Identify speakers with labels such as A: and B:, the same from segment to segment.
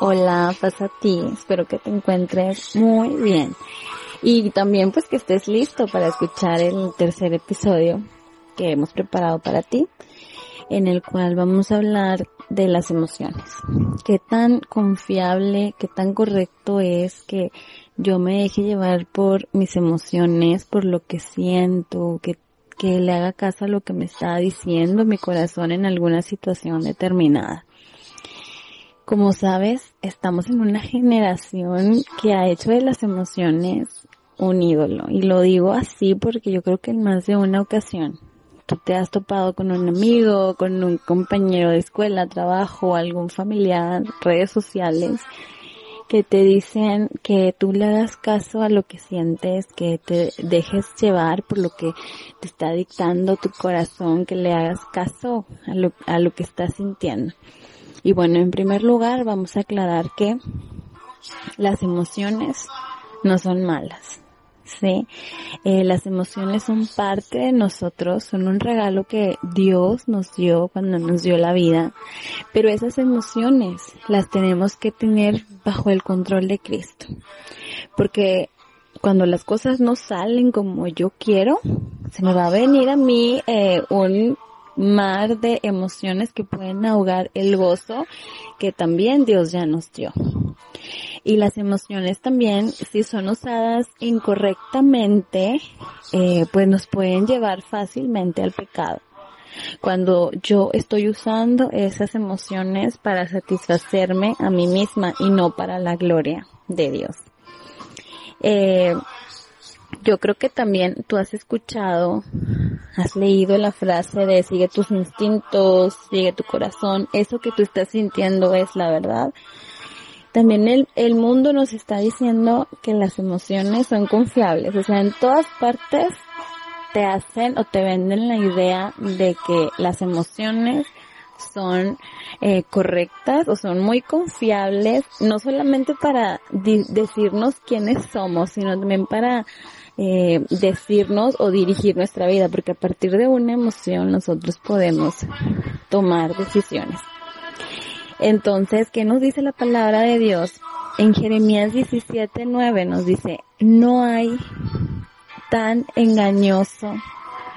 A: Hola, pasa a ti. Espero que te encuentres muy bien. Y también pues que estés listo para escuchar el tercer episodio que hemos preparado para ti, en el cual vamos a hablar de las emociones. Qué tan confiable, qué tan correcto es que yo me deje llevar por mis emociones, por lo que siento, que, que le haga caso a lo que me está diciendo mi corazón en alguna situación determinada. Como sabes, estamos en una generación que ha hecho de las emociones un ídolo. Y lo digo así porque yo creo que en más de una ocasión tú te has topado con un amigo, con un compañero de escuela, trabajo, algún familiar, redes sociales, que te dicen que tú le hagas caso a lo que sientes, que te dejes llevar por lo que te está dictando tu corazón, que le hagas caso a lo, a lo que estás sintiendo. Y bueno, en primer lugar vamos a aclarar que las emociones no son malas. Sí, eh, las emociones son parte de nosotros, son un regalo que Dios nos dio cuando nos dio la vida, pero esas emociones las tenemos que tener bajo el control de Cristo, porque cuando las cosas no salen como yo quiero, se me va a venir a mí eh, un mar de emociones que pueden ahogar el gozo que también Dios ya nos dio. Y las emociones también, si son usadas incorrectamente, eh, pues nos pueden llevar fácilmente al pecado. Cuando yo estoy usando esas emociones para satisfacerme a mí misma y no para la gloria de Dios. Eh, yo creo que también tú has escuchado, has leído la frase de sigue tus instintos, sigue tu corazón, eso que tú estás sintiendo es la verdad. También el, el mundo nos está diciendo que las emociones son confiables, o sea, en todas partes te hacen o te venden la idea de que las emociones son eh, correctas o son muy confiables, no solamente para decirnos quiénes somos, sino también para eh, decirnos o dirigir nuestra vida, porque a partir de una emoción nosotros podemos tomar decisiones. Entonces, ¿qué nos dice la palabra de Dios? En Jeremías 17:9 nos dice, no hay tan engañoso,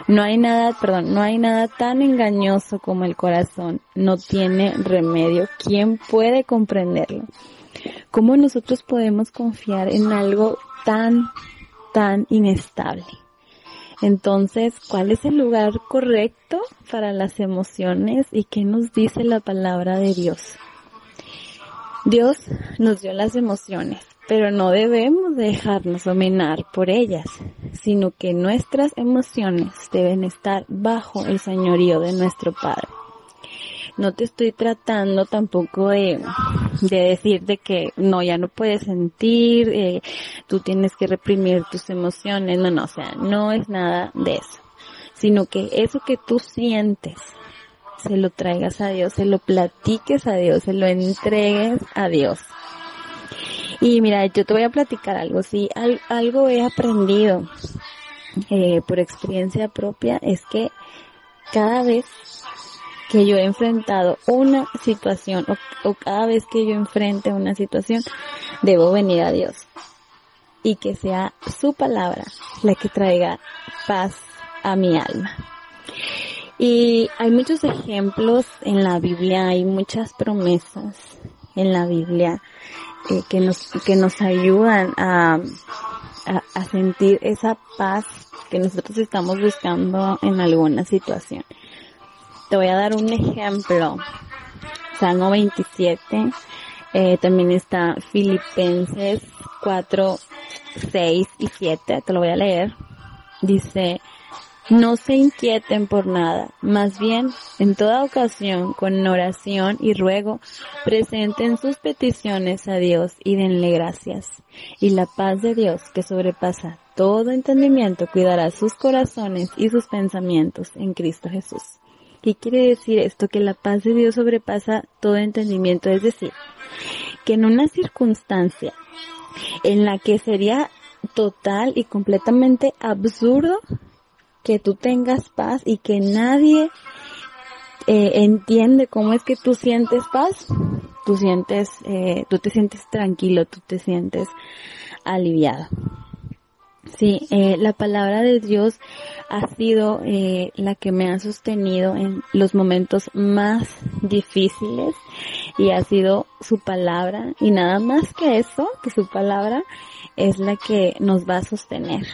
A: no hay nada, perdón, no hay nada tan engañoso como el corazón, no tiene remedio. ¿Quién puede comprenderlo? ¿Cómo nosotros podemos confiar en algo tan, tan inestable? Entonces, ¿cuál es el lugar correcto para las emociones y qué nos dice la palabra de Dios? Dios nos dio las emociones, pero no debemos dejarnos dominar por ellas, sino que nuestras emociones deben estar bajo el señorío de nuestro Padre no te estoy tratando tampoco de, de decir de que no, ya no puedes sentir, eh, tú tienes que reprimir tus emociones, no, no, o sea, no es nada de eso, sino que eso que tú sientes, se lo traigas a Dios, se lo platiques a Dios, se lo entregues a Dios. Y mira, yo te voy a platicar algo, sí, algo he aprendido eh, por experiencia propia, es que cada vez que yo he enfrentado una situación o, cada vez que yo enfrente una situación, debo venir a Dios. Y que sea su palabra la que traiga paz a mi alma. Y hay muchos ejemplos en la Biblia, hay muchas promesas en la Biblia que nos que nos ayudan a, a sentir esa paz que nosotros estamos buscando en alguna situación. Te voy a dar un ejemplo. Salmo 27. Eh, también está Filipenses 4, 6 y 7. Te lo voy a leer. Dice, No se inquieten por nada, más bien, en toda ocasión, con oración y ruego, presenten sus peticiones a Dios y denle gracias. Y la paz de Dios, que sobrepasa todo entendimiento, cuidará sus corazones y sus pensamientos en Cristo Jesús. ¿Qué quiere decir esto? Que la paz de Dios sobrepasa todo entendimiento, es decir, que en una circunstancia en la que sería total y completamente absurdo que tú tengas paz y que nadie eh, entiende cómo es que tú sientes paz, tú sientes, eh, tú te sientes tranquilo, tú te sientes aliviado. Sí, eh, la palabra de Dios ha sido eh, la que me ha sostenido en los momentos más difíciles y ha sido su palabra y nada más que eso, que su palabra es la que nos va a sostener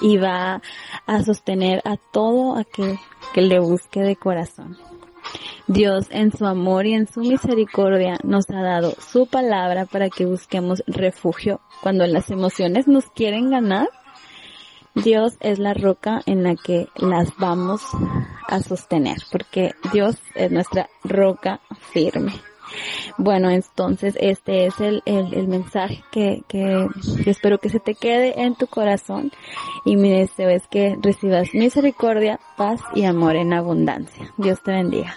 A: y va a sostener a todo aquel que le busque de corazón. Dios en su amor y en su misericordia nos ha dado su palabra para que busquemos refugio cuando las emociones nos quieren ganar Dios es la roca en la que las vamos a sostener, porque Dios es nuestra roca firme. Bueno, entonces este es el, el, mensaje que, que, que, espero que se te quede en tu corazón y mi deseo es que recibas misericordia, paz y amor en abundancia. Dios te bendiga.